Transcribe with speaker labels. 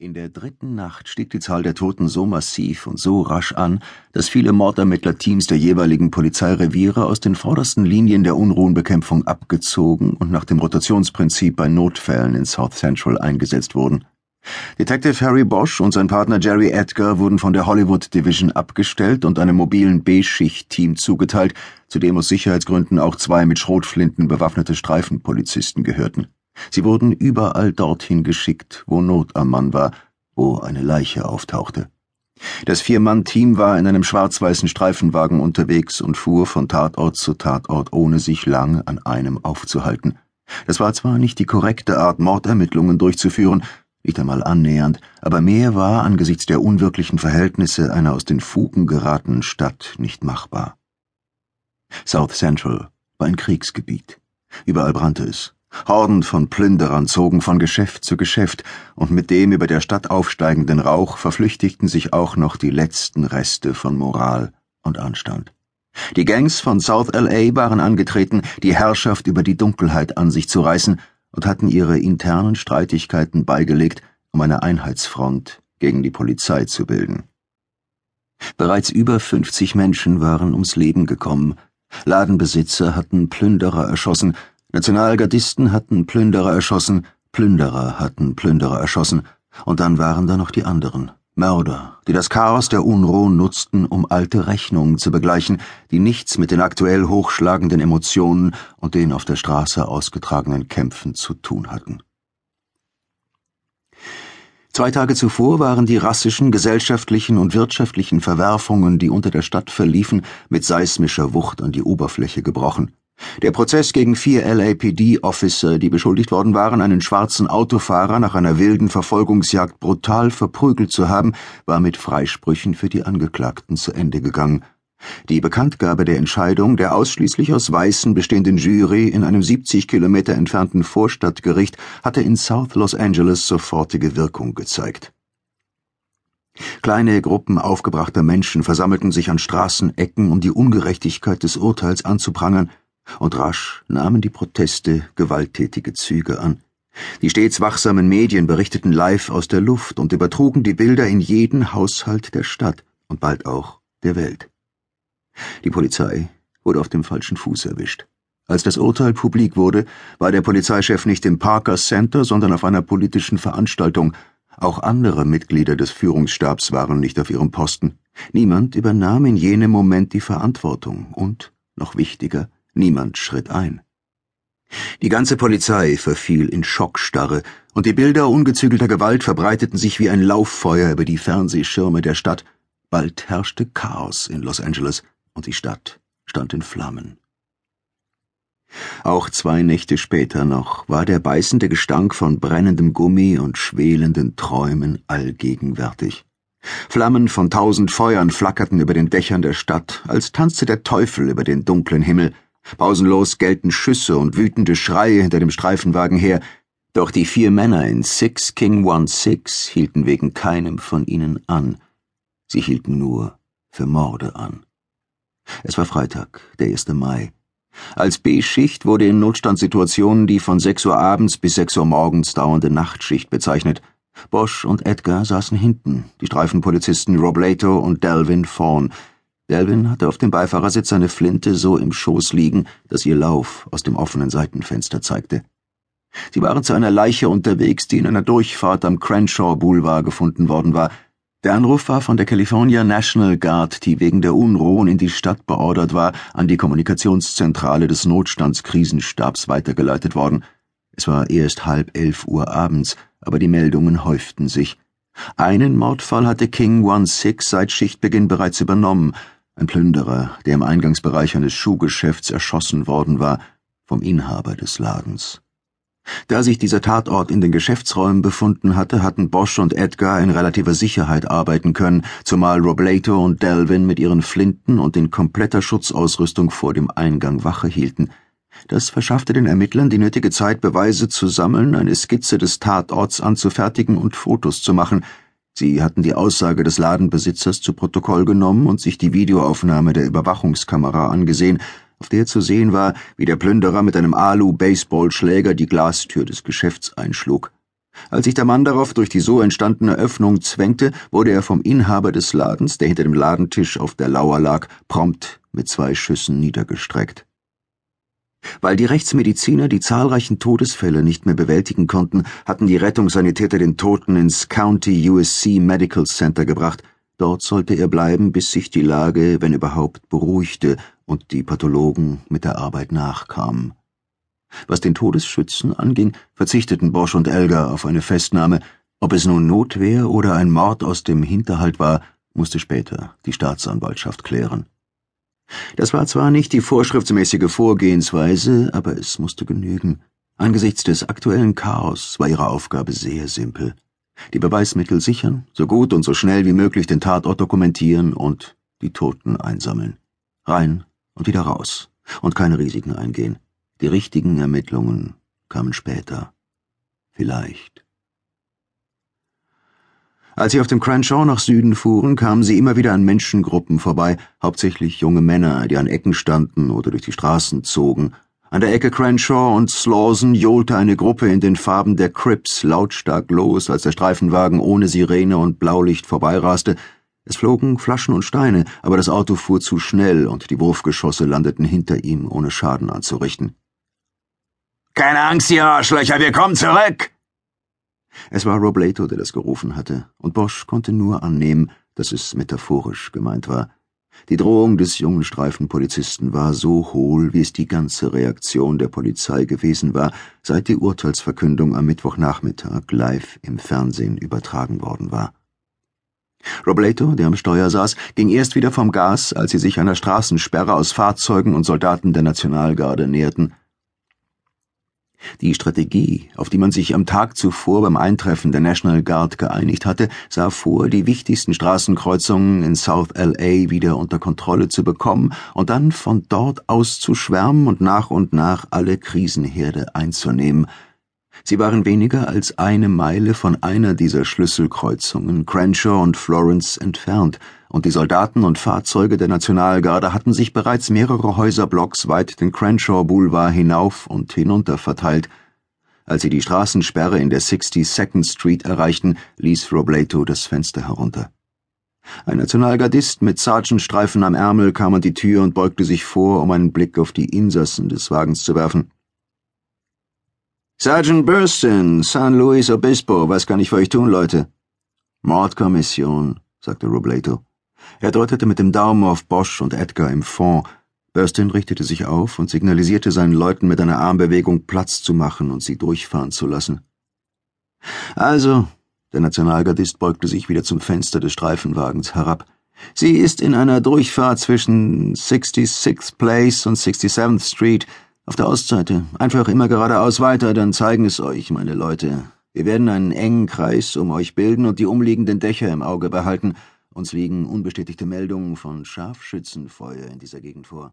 Speaker 1: In der dritten Nacht stieg die Zahl der Toten so massiv und so rasch an, dass viele Mordermittlerteams der jeweiligen Polizeireviere aus den vordersten Linien der Unruhenbekämpfung abgezogen und nach dem Rotationsprinzip bei Notfällen in South Central eingesetzt wurden. Detective Harry Bosch und sein Partner Jerry Edgar wurden von der Hollywood Division abgestellt und einem mobilen B-Schicht-Team zugeteilt, zu dem aus Sicherheitsgründen auch zwei mit Schrotflinten bewaffnete Streifenpolizisten gehörten. Sie wurden überall dorthin geschickt, wo Not am Mann war, wo eine Leiche auftauchte. Das Vier-Mann-Team war in einem schwarz-weißen Streifenwagen unterwegs und fuhr von Tatort zu Tatort, ohne sich lang an einem aufzuhalten. Das war zwar nicht die korrekte Art, Mordermittlungen durchzuführen, nicht einmal annähernd, aber mehr war angesichts der unwirklichen Verhältnisse einer aus den Fugen geratenen Stadt nicht machbar. South Central war ein Kriegsgebiet. Überall brannte es. Horden von Plünderern zogen von Geschäft zu Geschäft, und mit dem über der Stadt aufsteigenden Rauch verflüchtigten sich auch noch die letzten Reste von Moral und Anstand. Die Gangs von South LA waren angetreten, die Herrschaft über die Dunkelheit an sich zu reißen, und hatten ihre internen Streitigkeiten beigelegt, um eine Einheitsfront gegen die Polizei zu bilden. Bereits über 50 Menschen waren ums Leben gekommen, Ladenbesitzer hatten Plünderer erschossen, Nationalgardisten hatten Plünderer erschossen, Plünderer hatten Plünderer erschossen, und dann waren da noch die anderen, Mörder, die das Chaos der Unruhen nutzten, um alte Rechnungen zu begleichen, die nichts mit den aktuell hochschlagenden Emotionen und den auf der Straße ausgetragenen Kämpfen zu tun hatten. Zwei Tage zuvor waren die rassischen, gesellschaftlichen und wirtschaftlichen Verwerfungen, die unter der Stadt verliefen, mit seismischer Wucht an die Oberfläche gebrochen. Der Prozess gegen vier LAPD-Officer, die beschuldigt worden waren, einen schwarzen Autofahrer nach einer wilden Verfolgungsjagd brutal verprügelt zu haben, war mit Freisprüchen für die Angeklagten zu Ende gegangen. Die Bekanntgabe der Entscheidung der ausschließlich aus Weißen bestehenden Jury in einem 70 Kilometer entfernten Vorstadtgericht hatte in South Los Angeles sofortige Wirkung gezeigt. Kleine Gruppen aufgebrachter Menschen versammelten sich an Straßenecken, um die Ungerechtigkeit des Urteils anzuprangern, und rasch nahmen die Proteste gewalttätige Züge an. Die stets wachsamen Medien berichteten live aus der Luft und übertrugen die Bilder in jeden Haushalt der Stadt und bald auch der Welt. Die Polizei wurde auf dem falschen Fuß erwischt. Als das Urteil publik wurde, war der Polizeichef nicht im Parker Center, sondern auf einer politischen Veranstaltung. Auch andere Mitglieder des Führungsstabs waren nicht auf ihrem Posten. Niemand übernahm in jenem Moment die Verantwortung und, noch wichtiger, Niemand schritt ein. Die ganze Polizei verfiel in Schockstarre, und die Bilder ungezügelter Gewalt verbreiteten sich wie ein Lauffeuer über die Fernsehschirme der Stadt. Bald herrschte Chaos in Los Angeles, und die Stadt stand in Flammen. Auch zwei Nächte später noch war der beißende Gestank von brennendem Gummi und schwelenden Träumen allgegenwärtig. Flammen von tausend Feuern flackerten über den Dächern der Stadt, als tanzte der Teufel über den dunklen Himmel, Pausenlos gellten Schüsse und wütende Schreie hinter dem Streifenwagen her, doch die vier Männer in Six King One Six hielten wegen keinem von ihnen an. Sie hielten nur für Morde an. Es war Freitag, der 1. Mai. Als B-Schicht wurde in Notstandssituationen die von sechs Uhr abends bis sechs Uhr morgens dauernde Nachtschicht bezeichnet. Bosch und Edgar saßen hinten, die Streifenpolizisten Robleto und Delvin vorn, Delvin hatte auf dem Beifahrersitz eine Flinte so im Schoß liegen, dass ihr Lauf aus dem offenen Seitenfenster zeigte. Sie waren zu einer Leiche unterwegs, die in einer Durchfahrt am Crenshaw Boulevard gefunden worden war. Der Anruf war von der California National Guard, die wegen der Unruhen in die Stadt beordert war, an die Kommunikationszentrale des Notstandskrisenstabs weitergeleitet worden. Es war erst halb elf Uhr abends, aber die Meldungen häuften sich. Einen Mordfall hatte King One Six seit Schichtbeginn bereits übernommen, ein Plünderer, der im Eingangsbereich eines Schuhgeschäfts erschossen worden war, vom Inhaber des Ladens. Da sich dieser Tatort in den Geschäftsräumen befunden hatte, hatten Bosch und Edgar in relativer Sicherheit arbeiten können, zumal Robleto und Delvin mit ihren Flinten und in kompletter Schutzausrüstung vor dem Eingang Wache hielten. Das verschaffte den Ermittlern die nötige Zeit, Beweise zu sammeln, eine Skizze des Tatorts anzufertigen und Fotos zu machen, Sie hatten die Aussage des Ladenbesitzers zu Protokoll genommen und sich die Videoaufnahme der Überwachungskamera angesehen, auf der zu sehen war, wie der Plünderer mit einem Alu-Baseballschläger die Glastür des Geschäfts einschlug. Als sich der Mann darauf durch die so entstandene Öffnung zwängte, wurde er vom Inhaber des Ladens, der hinter dem Ladentisch auf der Lauer lag, prompt mit zwei Schüssen niedergestreckt. Weil die Rechtsmediziner die zahlreichen Todesfälle nicht mehr bewältigen konnten, hatten die Rettungssanitäter den Toten ins County USC Medical Center gebracht. Dort sollte er bleiben, bis sich die Lage, wenn überhaupt, beruhigte und die Pathologen mit der Arbeit nachkamen. Was den Todesschützen anging, verzichteten Bosch und Elgar auf eine Festnahme. Ob es nun Notwehr oder ein Mord aus dem Hinterhalt war, musste später die Staatsanwaltschaft klären. Das war zwar nicht die vorschriftsmäßige Vorgehensweise, aber es musste genügen. Angesichts des aktuellen Chaos war ihre Aufgabe sehr simpel. Die Beweismittel sichern, so gut und so schnell wie möglich den Tatort dokumentieren und die Toten einsammeln. Rein und wieder raus und keine Risiken eingehen. Die richtigen Ermittlungen kamen später. Vielleicht. Als sie auf dem Crenshaw nach Süden fuhren, kamen sie immer wieder an Menschengruppen vorbei, hauptsächlich junge Männer, die an Ecken standen oder durch die Straßen zogen. An der Ecke Crenshaw und Slauson johlte eine Gruppe in den Farben der Crips lautstark los, als der Streifenwagen ohne Sirene und Blaulicht vorbeiraste. Es flogen Flaschen und Steine, aber das Auto fuhr zu schnell und die Wurfgeschosse landeten hinter ihm, ohne Schaden anzurichten.
Speaker 2: Keine Angst, ihr Arschlöcher, wir kommen zurück!
Speaker 1: Es war Robleto, der das gerufen hatte, und Bosch konnte nur annehmen, dass es metaphorisch gemeint war. Die Drohung des jungen Streifenpolizisten war so hohl, wie es die ganze Reaktion der Polizei gewesen war, seit die Urteilsverkündung am Mittwochnachmittag live im Fernsehen übertragen worden war. Robleto, der am Steuer saß, ging erst wieder vom Gas, als sie sich einer Straßensperre aus Fahrzeugen und Soldaten der Nationalgarde näherten. Die Strategie, auf die man sich am Tag zuvor beim Eintreffen der National Guard geeinigt hatte, sah vor, die wichtigsten Straßenkreuzungen in South LA wieder unter Kontrolle zu bekommen und dann von dort aus zu schwärmen und nach und nach alle Krisenherde einzunehmen. Sie waren weniger als eine Meile von einer dieser Schlüsselkreuzungen, Crenshaw und Florence, entfernt, und die Soldaten und Fahrzeuge der Nationalgarde hatten sich bereits mehrere Häuserblocks weit den Crenshaw Boulevard hinauf und hinunter verteilt. Als sie die Straßensperre in der 62nd Street erreichten, ließ Robleto das Fenster herunter. Ein Nationalgardist mit Sergeantstreifen am Ärmel kam an die Tür und beugte sich vor, um einen Blick auf die Insassen des Wagens zu werfen.
Speaker 3: Sergeant Burston, San Luis Obispo, was kann ich für euch tun, Leute?
Speaker 1: Mordkommission, sagte Robleto. Er deutete mit dem Daumen auf Bosch und Edgar im Fond. Burstin richtete sich auf und signalisierte seinen Leuten mit einer Armbewegung Platz zu machen und sie durchfahren zu lassen. Also, der Nationalgardist beugte sich wieder zum Fenster des Streifenwagens herab. Sie ist in einer Durchfahrt zwischen 66th Place und 67th Street auf der Ostseite. Einfach immer geradeaus weiter, dann zeigen es euch, meine Leute. Wir werden einen engen Kreis um euch bilden und die umliegenden Dächer im Auge behalten uns liegen unbestätigte Meldungen von Scharfschützenfeuer in dieser Gegend vor.